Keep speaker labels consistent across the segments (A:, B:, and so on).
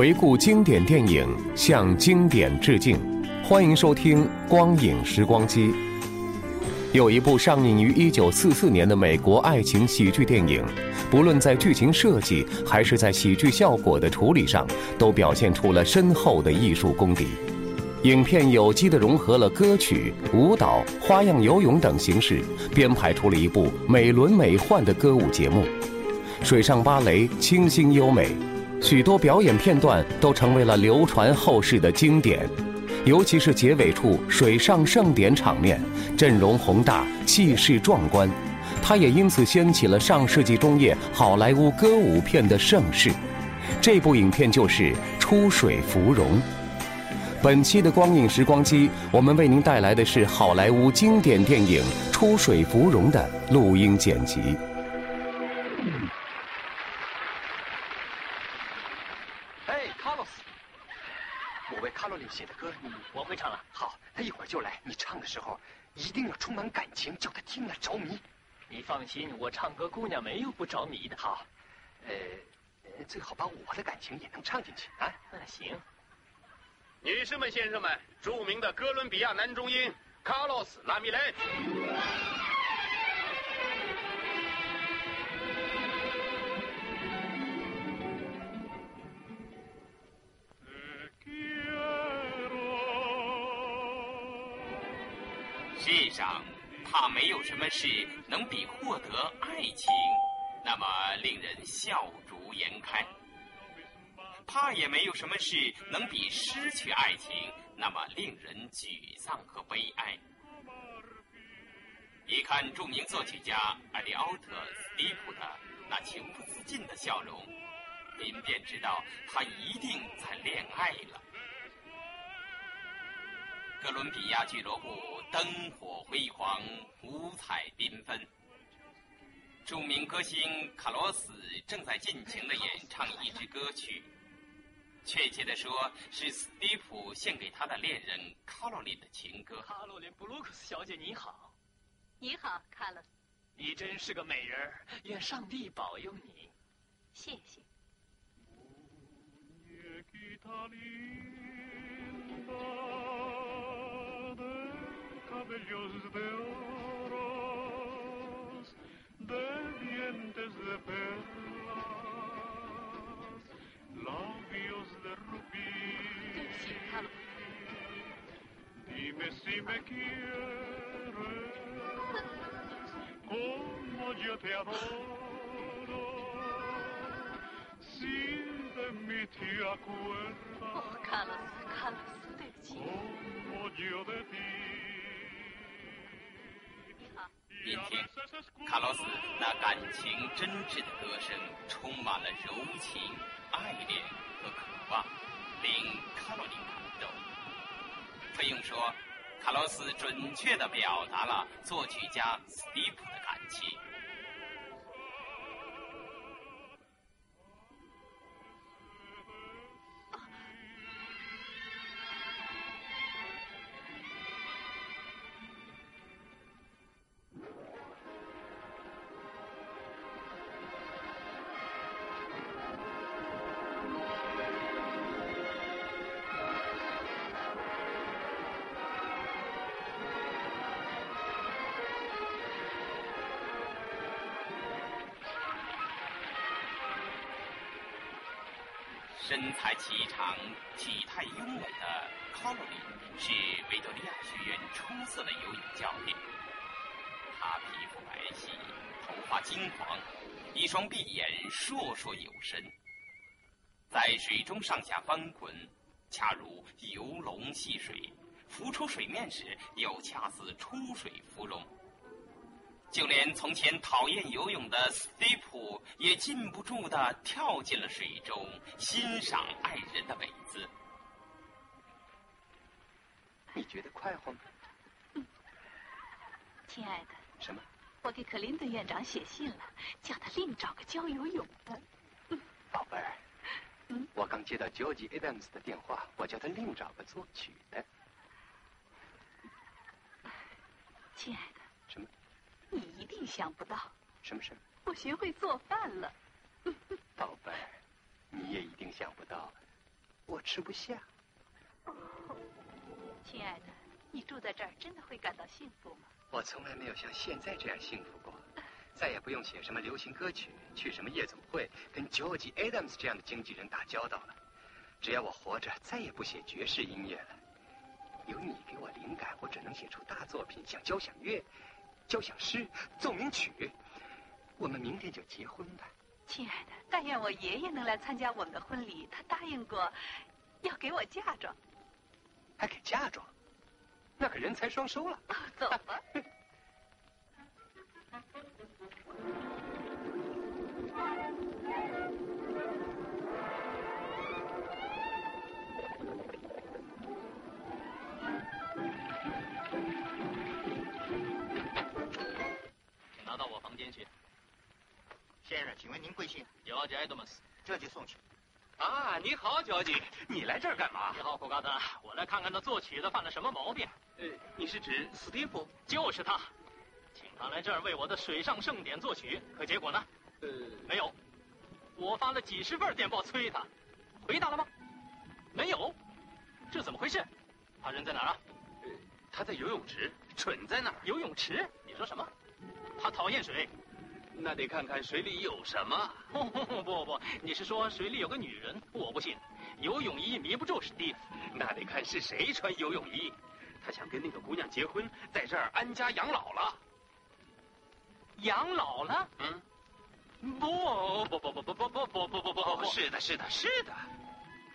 A: 回顾经典电影，向经典致敬。欢迎收听《光影时光机》。有一部上映于1944年的美国爱情喜剧电影，不论在剧情设计还是在喜剧效果的处理上，都表现出了深厚的艺术功底。影片有机地融合了歌曲、舞蹈、花样游泳等形式，编排出了一部美轮美奂的歌舞节目。水上芭蕾清新优美。许多表演片段都成为了流传后世的经典，尤其是结尾处水上盛典场面，阵容宏大，气势壮观，它也因此掀起了上世纪中叶好莱坞歌舞片的盛世。这部影片就是《出水芙蓉》。本期的光影时光机，我们为您带来的是好莱坞经典电影《出水芙蓉》的录音剪辑。
B: 卡洛琳写的歌，你
C: 我会唱了。
B: 好，他一会儿就来。你唱的时候一定要充满感情，叫他听了着迷。
C: 你放心，我唱歌姑娘没有不着迷的。
B: 好，呃，最好把我的感情也能唱进去啊。
C: 那行。
D: 女士们、先生们，著名的哥伦比亚男中音卡洛斯·拉米雷。
E: 世上，怕没有什么事能比获得爱情那么令人笑逐颜开；怕也没有什么事能比失去爱情那么令人沮丧和悲哀。一看著名作曲家艾利奥特·斯蒂普的那情不自禁的笑容，您便知道他一定在恋爱了。哥伦比亚俱乐部灯火辉煌，五彩缤纷。著名歌星卡洛斯正在尽情的演唱一支歌曲，确切的说，是斯蒂普献给他的恋人卡洛琳的情歌。
C: 卡洛琳·布鲁克斯小姐，你好。
F: 你好，卡洛斯。
C: 你真是个美人儿，愿上帝保佑你。
F: 谢谢。
G: Cabellos de oros, de dientes de perlas, labios de rubí. Dime si me quieres, como yo te adoro, si de mí te acuerdas,
F: oh, Carlos, Carlos,
G: como yo de ti.
E: 今天，卡洛斯那感情真挚的歌声，充满了柔情、爱恋和渴望，令卡洛琳感动。可用说，卡洛斯准确地表达了作曲家斯蒂普的身材颀长、体态优美的卡洛琳是维多利亚学院出色的游泳教练。她皮肤白皙，头发金黄，一双碧眼烁烁有神，在水中上下翻滚，恰如游龙戏水。浮出水面时，又恰似出水芙蓉。就连从前讨厌游泳的斯蒂普也禁不住的跳进了水中，欣赏爱人的美姿。
B: 你觉得快活吗？
H: 嗯，亲爱的。
B: 什么？
H: 我给克林顿院长写信了，叫他另找个教游泳的。
B: 宝贝儿，嗯，我刚接到 George Adams 的电话，我叫他另找个作曲的。
H: 亲爱的，
B: 什么？
H: 你一定想不到。
B: 什么事？
H: 我学会做饭了。
B: 宝贝儿，你也一定想不到，我吃不下。
H: 亲爱的，你住在这儿真的会感到幸福吗？
B: 我从来没有像现在这样幸福过，再也不用写什么流行歌曲，去什么夜总会，跟 George Adams 这样的经纪人打交道了。只要我活着，再也不写爵士音乐了。有你给我灵感，我只能写出大作品，像交响乐、交响诗、奏鸣曲。我们明天就结婚吧，
H: 亲爱的。但愿我爷爷能来参加我们的婚礼，他答应过要给我嫁妆。
B: 还给嫁妆？那可人财双收了。
H: 走吧。
I: 先生，请问您贵姓？
J: 乔吉·埃德蒙斯，
I: 这就送去。
J: 啊，你好，乔吉，
B: 你来这儿干嘛？
J: 你好，库嘎德，我来看看那作曲的犯了什么毛病。
B: 呃，你是指斯蒂夫？
J: 就是他，请他来这儿为我的水上盛典作曲。可结果呢？
B: 呃，
J: 没有。我发了几十份电报催他，回答了吗？没有。这怎么回事？他人在哪儿啊？
B: 呃，他在游泳池。蠢在哪儿？
J: 游泳池？你说什么？他讨厌水。
B: 那得看看水里有什么。
J: 不 不不，你是说水里有个女人？我不信，游泳衣迷不住史蒂夫。
B: 那得看是谁穿游泳衣。他想跟那个姑娘结婚，在这儿安家养老了。
J: 养老了？
B: 嗯。
J: 不不不不不不不不不不不，
B: 是的，是的，是的。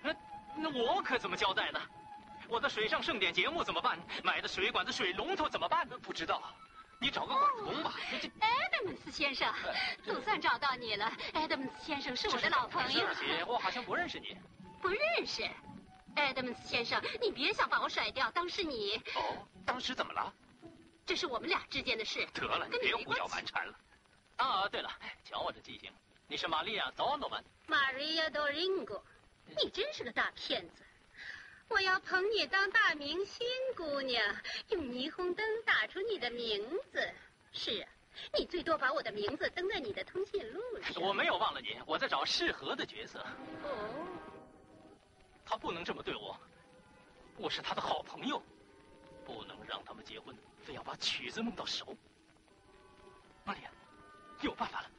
J: 那那我可怎么交代呢？我的水上盛典节目怎么办？买的水管子、水龙头怎么办？
B: 不知道。你找个管工吧。
H: 埃德蒙斯先生，总算找到你了。埃德蒙斯先生是我的老朋友。
J: 对不起，我好像不认识你。
H: 不认识，埃德蒙斯先生，你别想把我甩掉，当时你。
B: 哦，当时怎么了？
H: 这是我们俩之间的事。
B: 得了，你别胡搅蛮缠了。
J: 啊，对了，瞧我这记性，你是玛利亚·多诺曼。
H: 玛利亚·多林戈，你真是个大骗子。我要捧你当大明星，姑娘，用霓虹灯打出你的名字。是啊，你最多把我的名字登在你的通讯录上。
J: 我没有忘了你，我在找适合的角色。
H: 哦，
J: 他不能这么对我，我是他的好朋友，不能让他们结婚，非要把曲子弄到手。玛丽亚，有办法了，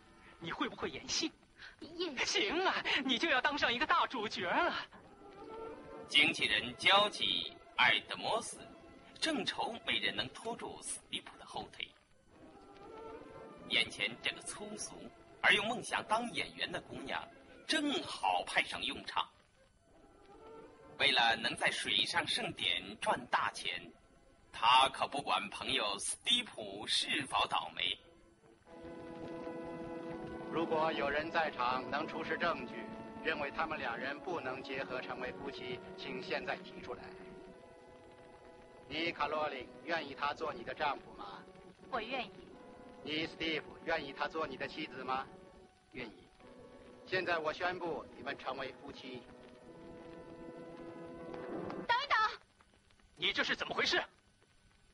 J: 你会不会演戏？
H: 演
J: 行啊，你就要当上一个大主角了。
E: 经纪人焦急艾德摩斯正愁没人能拖住斯蒂普的后腿，眼前这个粗俗而又梦想当演员的姑娘正好派上用场。为了能在水上盛典赚大钱，他可不管朋友斯蒂普是否倒霉。
I: 如果有人在场能出示证据。认为他们两人不能结合成为夫妻，请现在提出来。你卡洛琳愿意他做你的丈夫吗？
H: 我愿意。
I: 你斯蒂夫愿意他做你的妻子吗？
B: 愿意。
I: 现在我宣布你们成为夫妻。
H: 等等，
J: 你这是怎么回事？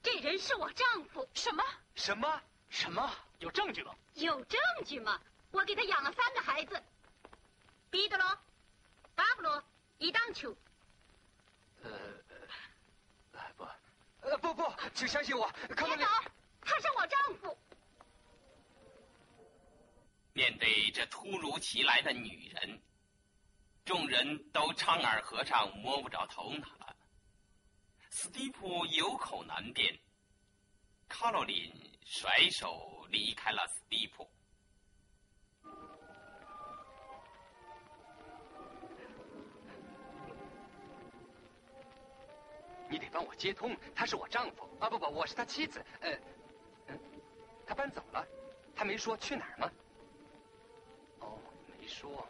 H: 这人是我丈夫。
J: 什么？什么？什么？有证据吗？
H: 有证据吗？我给他养了三个孩子。彼得罗，巴布罗，一当球。
B: 呃，不，呃不不，请相信我，
H: 别走，他是我丈夫。
E: 面对这突如其来的女人，众人都丈二和尚摸不着头脑了。斯蒂普有口难辩，卡罗琳甩手离开了斯蒂普。
B: 你得帮我接通，他是我丈夫啊！不不，我是他妻子。呃，嗯，他搬走了，他没说去哪儿吗？哦，没说。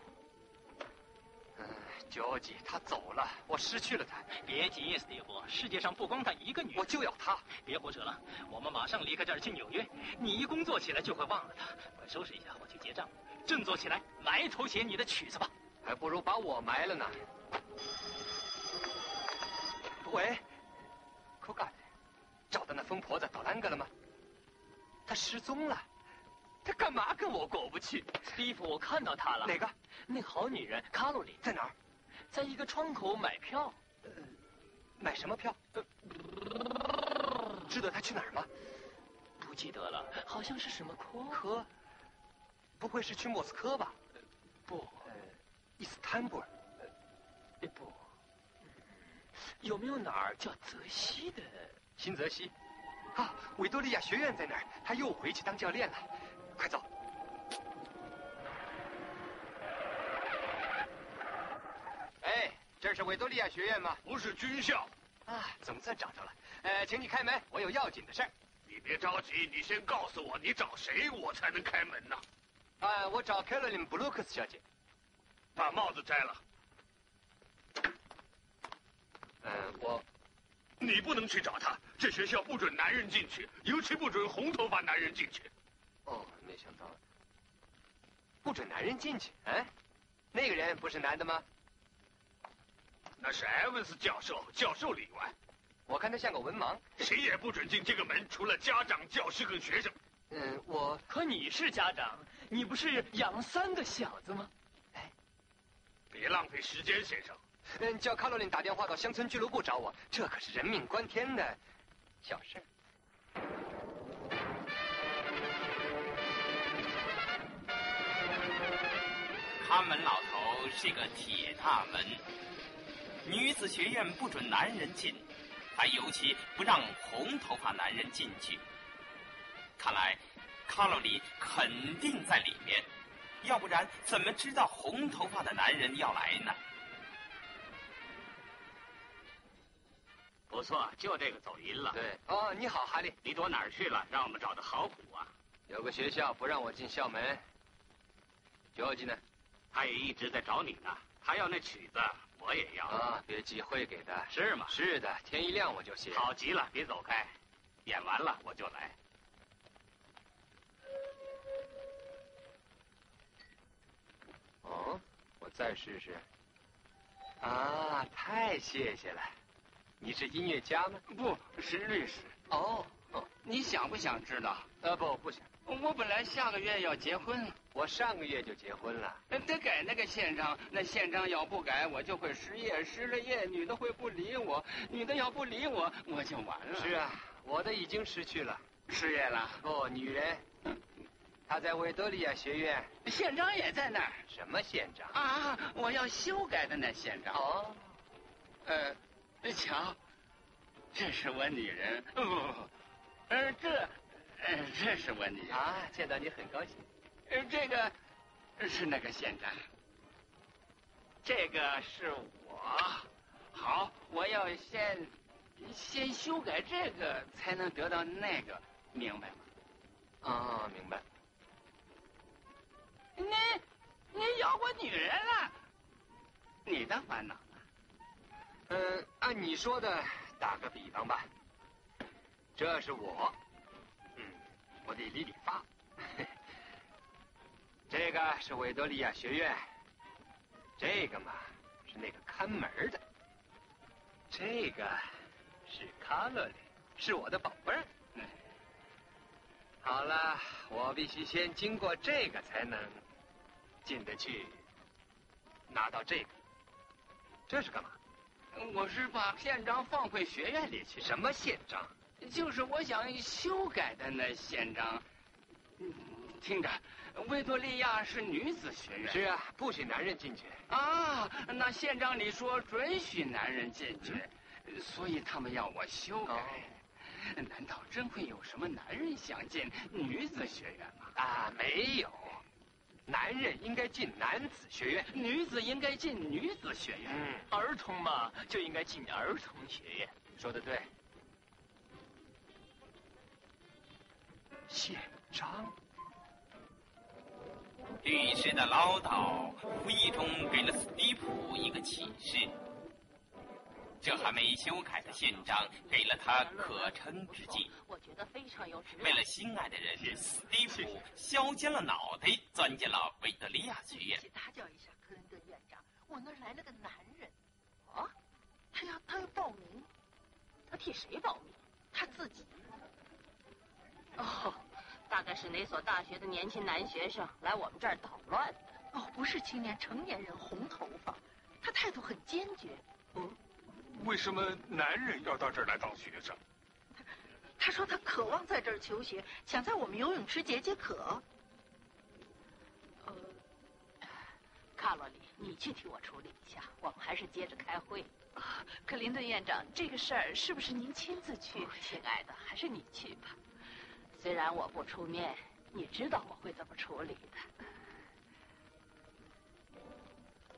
B: 嗯，乔吉，他走了，我失去了他。
J: 别急，斯蒂夫，世界上不光他一个女人。
B: 我就要他。
J: 别胡扯了，我们马上离开这儿去纽约。你一工作起来就会忘了他。快收拾一下，我去结账。振作起来，埋头写你的曲子吧。
B: 还不如把我埋了呢。喂。可干的，找到那疯婆子捣兰格了吗？她失踪了，她干嘛跟我过不去？
J: 斯蒂夫，我看到她了。
B: 哪个？
J: 那好女人卡洛里
B: 在哪儿？
J: 在一个窗口买票。
B: 呃，买什么票？呃，知道她去哪儿吗？
J: 不记得了，好像是什么科
B: 科？不会是去莫斯科吧？
J: 不，
B: 呃，伊斯坦布尔。
J: 呃，不。有没有哪儿叫泽西的？
B: 新泽西，啊，维多利亚学院在那儿。他又回去当教练了。快走！哎，这是维多利亚学院吗？
D: 不是军校。
B: 啊，总算找着了。呃，请你开门，我有要紧的事儿。
D: 你别着急，你先告诉我你找谁，我才能开门呢。
B: 啊，我找凯罗琳·布鲁克斯小姐。
D: 把帽子摘了。
B: 嗯，我，
D: 你不能去找他。这学校不准男人进去，尤其不准红头发男人进去。
B: 哦，没想到，不准男人进去。哎，那个人不是男的吗？
D: 那是埃文斯教授，教授例外。
B: 我看他像个文盲。
D: 谁也不准进这个门，除了家长、教师跟学生。
B: 嗯，我
J: 可你是家长，你不是养三个小子吗？
B: 哎，
D: 别浪费时间，先生。
B: 嗯，叫卡洛琳打电话到乡村俱乐部找我，这可是人命关天的小事。
E: 看门老头是个铁大门，女子学院不准男人进，还尤其不让红头发男人进去。看来卡洛琳肯定在里面，要不然怎么知道红头发的男人要来呢？
K: 不错，就这个走音了。
B: 对，哦，你好，哈利，
K: 你躲哪儿去了？让我们找的好苦啊！
B: 有个学校不让我进校门。乔吉呢？
K: 他也一直在找你呢。他要那曲子，我也要。
B: 啊，别急，会给的。
K: 是吗？
B: 是的，天一亮我就写。
K: 好极了，别走开，演完了我就来。
B: 哦，我再试试。啊，太谢谢了。你是音乐家吗？
L: 不是律师。
B: 哦
L: 哦，你想不想知道？
B: 呃，不，不想。
L: 我本来下个月要结婚，
B: 我上个月就结婚了。
L: 得改那个宪章，那宪章要不改，我就会失业，失了业，女的会不理我，女的要不理我，我就完了。
B: 是啊，我的已经失去了，
L: 失业了。
B: 不，女人，她在维多利亚学院，
L: 宪章也在那儿。
B: 什么宪章？
L: 啊，我要修改的那宪章。
B: 哦，
L: 呃。瞧，这是我女人。不不不，呃，这，呃，这是我女人。
B: 啊，见到你很高兴。
L: 呃，这个是那个县长。这个是我。好，我要先先修改这个，才能得到那个，明白吗？
B: 啊，明白。
L: 您，您要我女人了？你的烦恼。
B: 嗯，按你说的，打个比方吧。这是我，嗯，我得理理发。这个是维多利亚学院，这个嘛是那个看门的，这个是卡洛琳，是我的宝贝儿。好了，我必须先经过这个才能进得去，拿到这个。这是干嘛？
L: 我是把宪章放回学院里去。
B: 什么宪章？
L: 就是我想修改的那宪章。听着，维多利亚是女子学院。
B: 是啊，不许男人进去。
L: 啊，那宪章里说准许男人进去，所以他们要我修改。难道真会有什么男人想进女子学院吗？
B: 啊，没有。男人应该进男子学院，
L: 女子应该进女子学院。
J: 嗯，儿童嘛就应该进儿童学院。
B: 说的对。宪章。
E: 律师的唠叨无意中给了斯蒂普一个启示。这还没修改的宪章给了他可乘之机。
F: 我觉得非常有
E: 为了心爱的人，史蒂夫削尖了脑袋钻进了维多利亚学院。
M: 打搅一下，克林顿院长，我那儿来了个男人。啊，他要他要报名，
F: 他替谁报名？
M: 他自己。
F: 哦，大概是哪所大学的年轻男学生来我们这儿捣乱。
M: 哦，不是青年，成年人，红头发，他态度很坚决。
G: 嗯。为什么男人要到这儿来当学生？
M: 他说他渴望在这儿求学，想在我们游泳池解解渴。
F: 呃，卡罗里，你去替我处理一下，我们还是接着开会。
M: 克林顿院长，这个事儿是不是您亲自去？
F: 亲爱的，还是你去吧。虽然我不出面，你知道我会怎么处理的。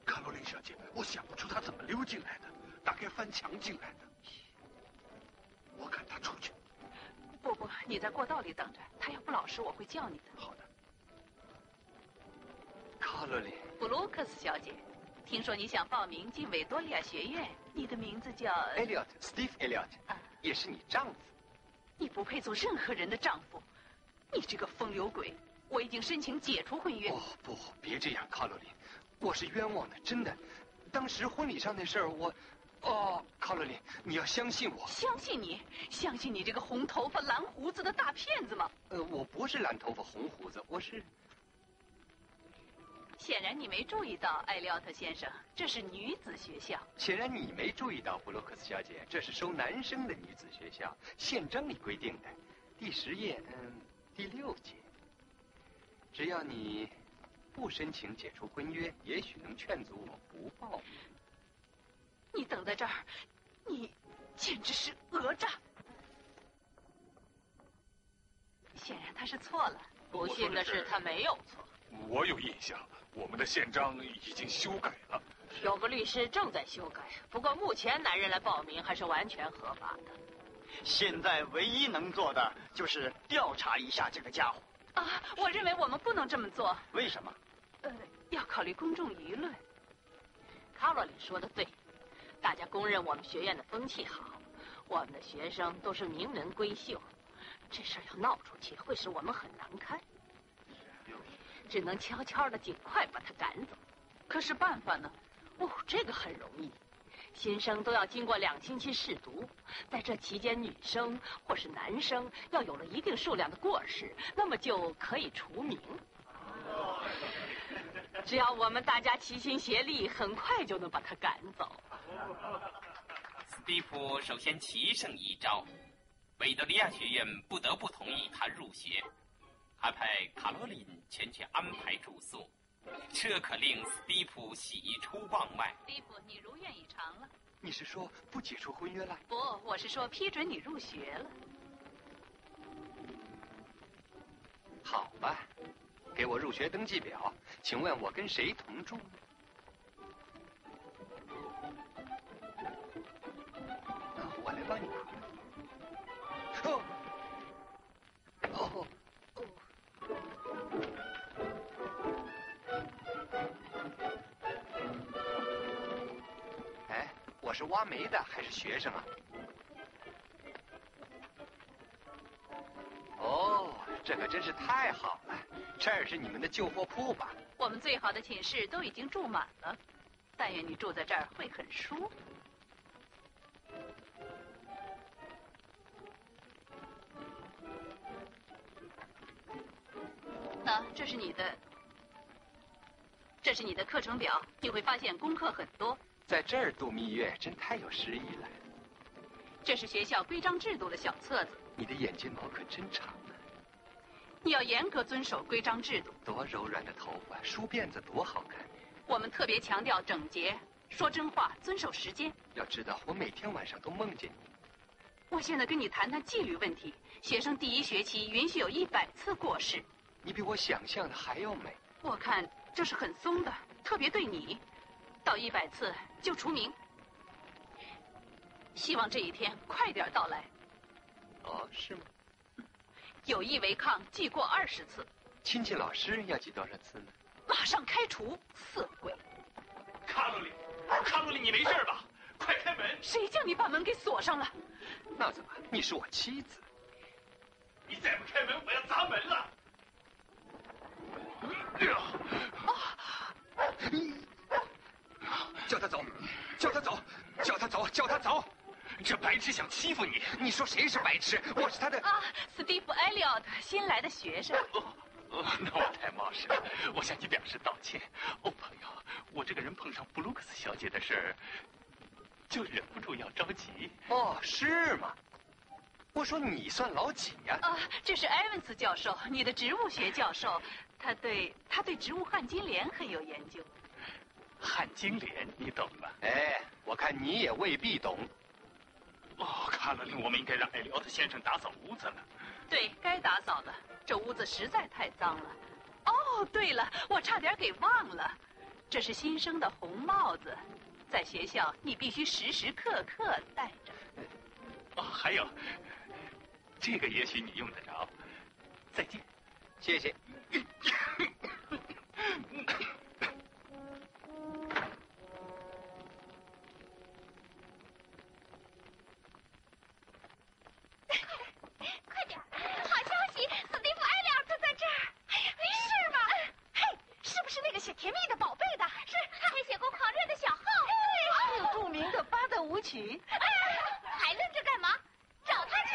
G: 卡罗琳小姐，我想不出他怎么溜进来的。大概翻墙进来的，我赶他出去。
M: 不不，你在过道里等着，他要不老实，我会叫你的。
G: 好的。
B: 卡洛琳，
M: 布鲁克斯小姐，听说你想报名进维多利亚学院，你的名字叫
B: 艾利奥特·斯蒂夫·艾利奥特，也是你丈夫。
M: 你不配做任何人的丈夫，你这个风流鬼！我已经申请解除婚约。
B: 哦不，别这样，卡洛琳，我是冤枉的，真的。当时婚礼上那事儿，我。哦，卡洛琳，你要相信我。
M: 相信你？相信你这个红头发、蓝胡子的大骗子吗？
B: 呃，我不是蓝头发、红胡子，我是。
M: 显然你没注意到，艾利奥特先生，这是女子学校。
B: 显然你没注意到，布洛克斯小姐，这是收男生的女子学校，宪章里规定的，第十页，嗯，第六节。只要你不申请解除婚约，也许能劝阻我不报名。
M: 你等在这儿，你简直是讹诈！显然他是错了。
F: 不幸的是，他没有错。
G: 我有印象，我们的宪章已经修改了。
F: 有个律师正在修改，不过目前男人来报名还是完全合法的。
N: 现在唯一能做的就是调查一下这个家伙。
M: 啊，我认为我们不能这么做。
N: 为什么？
M: 呃，要考虑公众舆论。
F: 卡罗琳说的对。大家公认我们学院的风气好，我们的学生都是名门闺秀，这事儿要闹出去，会使我们很难堪。只能悄悄的尽快把他赶走。
M: 可是办法呢？
F: 哦，这个很容易。新生都要经过两星期试读，在这期间，女生或是男生要有了一定数量的过失，那么就可以除名。只要我们大家齐心协力，很快就能把他赶走。
E: 斯蒂夫首先棋胜一招，维多利亚学院不得不同意他入学，还派卡罗琳前去安排住宿，这可令斯蒂夫喜出望外。
M: 斯蒂夫，你如愿以偿了。
B: 你是说不解除婚约了？
M: 不，我是说批准你入学了。
B: 好吧。给我入学登记表，请问我跟谁同住？是挖煤的还是学生啊？哦，这可真是太好了。这儿是你们的旧货铺吧？
M: 我们最好的寝室都已经住满了，但愿你住在这儿会很舒服。那这是你的，这是你的课程表，你会发现功课很多。
B: 在这儿度蜜月真太有诗意了。
M: 这是学校规章制度的小册子。
B: 你的眼睫毛可真长啊。
M: 你要严格遵守规章制度。
B: 多柔软的头发，梳辫子多好看。
M: 我们特别强调整洁，说真话，遵守时间。
B: 要知道，我每天晚上都梦见你。
M: 我现在跟你谈谈纪律问题。学生第一学期允许有一百次过失。
B: 你比我想象的还要美。
M: 我看这是很松的，特别对你。到一百次就除名。希望这一天快点到来。
B: 哦，是吗？
M: 有意违抗，记过二十次。
B: 亲戚老师要记多少次呢？
M: 马上开除，色鬼！
O: 卡洛里，卡洛里，你没事吧？快开门！
M: 谁叫你把门给锁上了？
B: 那怎么？你是我妻子。
O: 你再不开门，我要砸门了！
B: 叫他走，叫他走，叫他走，叫他走！
O: 这白痴想欺负你！
B: 你说谁是白痴？我是他的
M: 啊，史蒂夫·艾利奥特，新来的学生。
O: 哦哦，那我太冒失了，我向你表示道歉。哦，朋友，我这个人碰上布鲁克斯小姐的事儿，就忍不住要着急。
B: 哦，是吗？我说你算老几呀？
M: 啊，这是埃文斯教授，你的植物学教授，他对他对植物旱金莲很有研究。
O: 旱金莲，你懂吗？
B: 哎，我看你也未必懂。
O: 哦，卡罗琳，我们应该让艾利奥特先生打扫屋子了。
M: 对，该打扫的。这屋子实在太脏了。哦，对了，我差点给忘了，这是新生的红帽子，在学校你必须时时刻刻戴着。
O: 哦，还有，这个也许你用得着。再见，
B: 谢谢。
P: 甜蜜的宝贝的，是他还写过狂热的小号，
M: 还有著名的巴德舞曲。
P: 还愣着干嘛？找他去！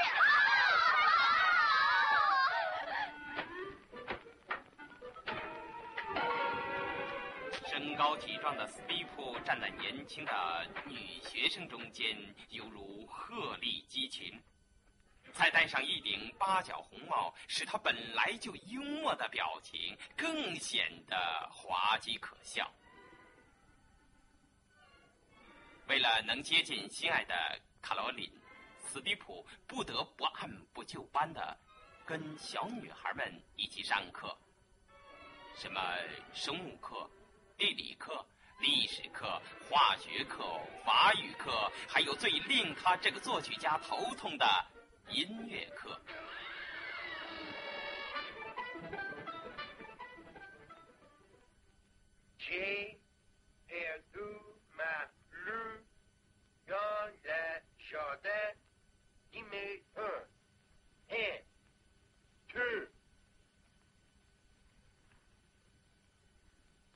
E: 身高体壮的斯蒂夫站在年轻的女学生中间，犹如鹤立鸡群。再戴上一顶八角红帽，使他本来就幽默的表情更显得滑稽可笑。为了能接近心爱的卡罗琳，斯蒂普不得不按部就班的跟小女孩们一起上课，什么生物课、地理课、历史课、化学课、法语课，还有最令他这个作曲家头痛的。音乐课。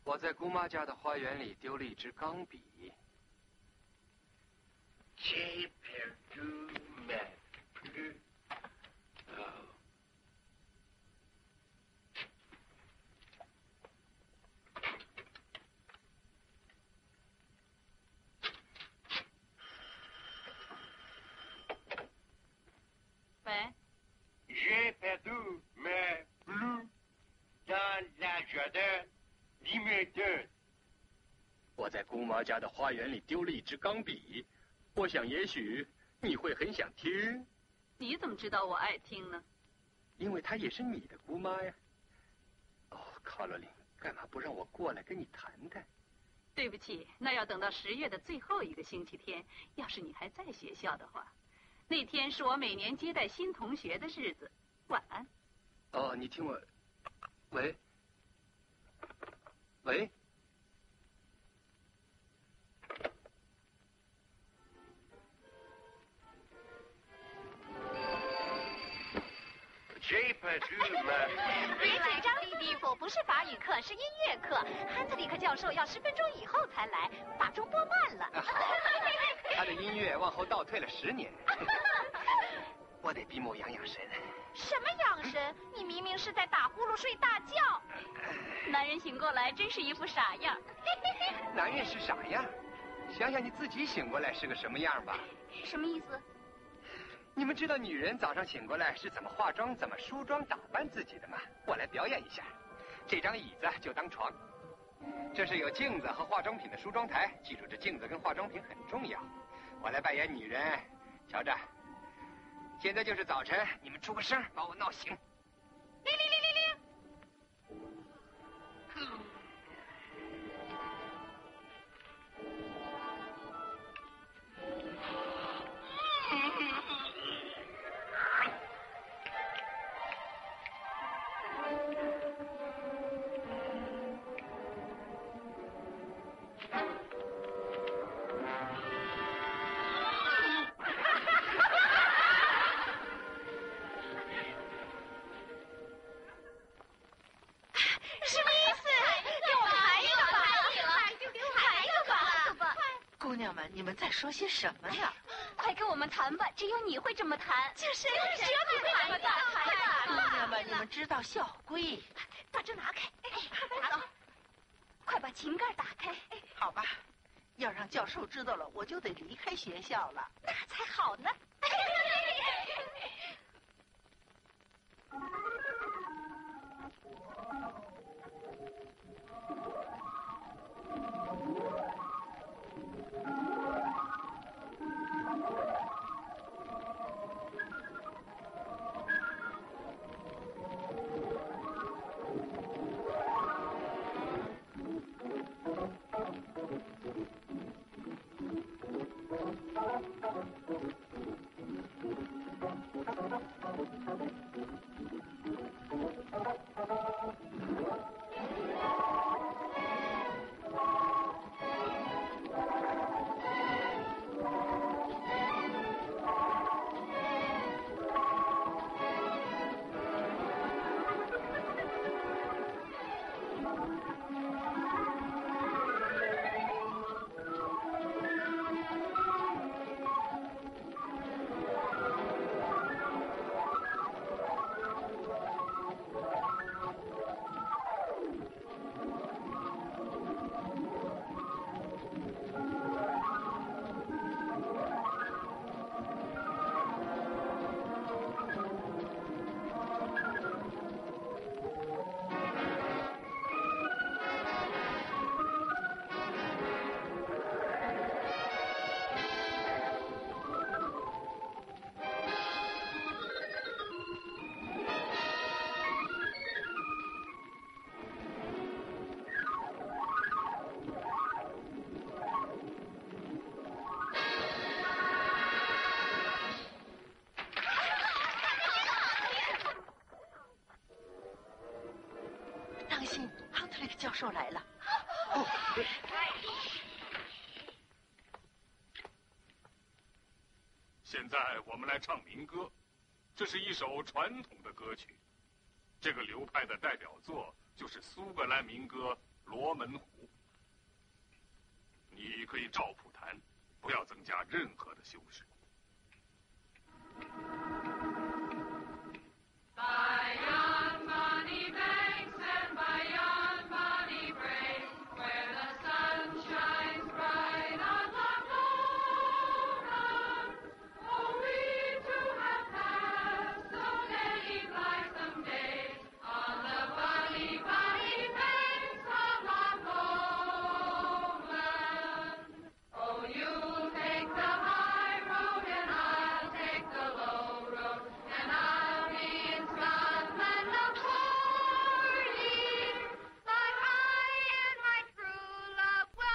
B: 我在姑妈家的花园里丢了一支钢笔。
Q: 家的花园里丢了一支钢笔，我想也许你会很想听，
M: 你怎么知道我爱听呢？
B: 因为她也是你的姑妈呀。哦，卡罗琳，干嘛不让我过来跟你谈谈？
M: 对不起，那要等到十月的最后一个星期天。要是你还在学校的话，那天是我每年接待新同学的日子。晚安。
B: 哦，你听我，喂，喂。
R: Ma
P: 别紧张，史蒂夫，不是法语课，是音乐课。汉特里克教授要十分钟以后才来，把钟拨慢了。
B: 他的音乐往后倒退了十年。我得闭目养养神。
P: 什么养神？你明明是在打呼噜睡大觉。男人醒过来真是一副傻样。
B: 男人是傻样，想想你自己醒过来是个什么样吧。
P: 什么意思？
B: 你们知道女人早上醒过来是怎么化妆、怎么梳妆打扮自己的吗？我来表演一下。这张椅子就当床，这是有镜子和化妆品的梳妆台。记住，这镜子跟化妆品很重要。我来扮演女人，瞧着。现在就是早晨，你们出个声，把我闹醒。
S: 在说些什么呀？
P: 快跟我们谈吧，只有你会这么谈。就是，只有你会这么谈。谈
S: 姑娘们，你们知道校规。
P: 把这拿开，拿走。快把琴盖打开。
S: 好吧，要让教授知道了，我就得离开学校了。
P: 那才好呢。
S: 又来了。
T: 现在我们来唱民歌，这是一首传统的歌曲。这个流派的代表作就是苏格兰民歌《罗门湖》。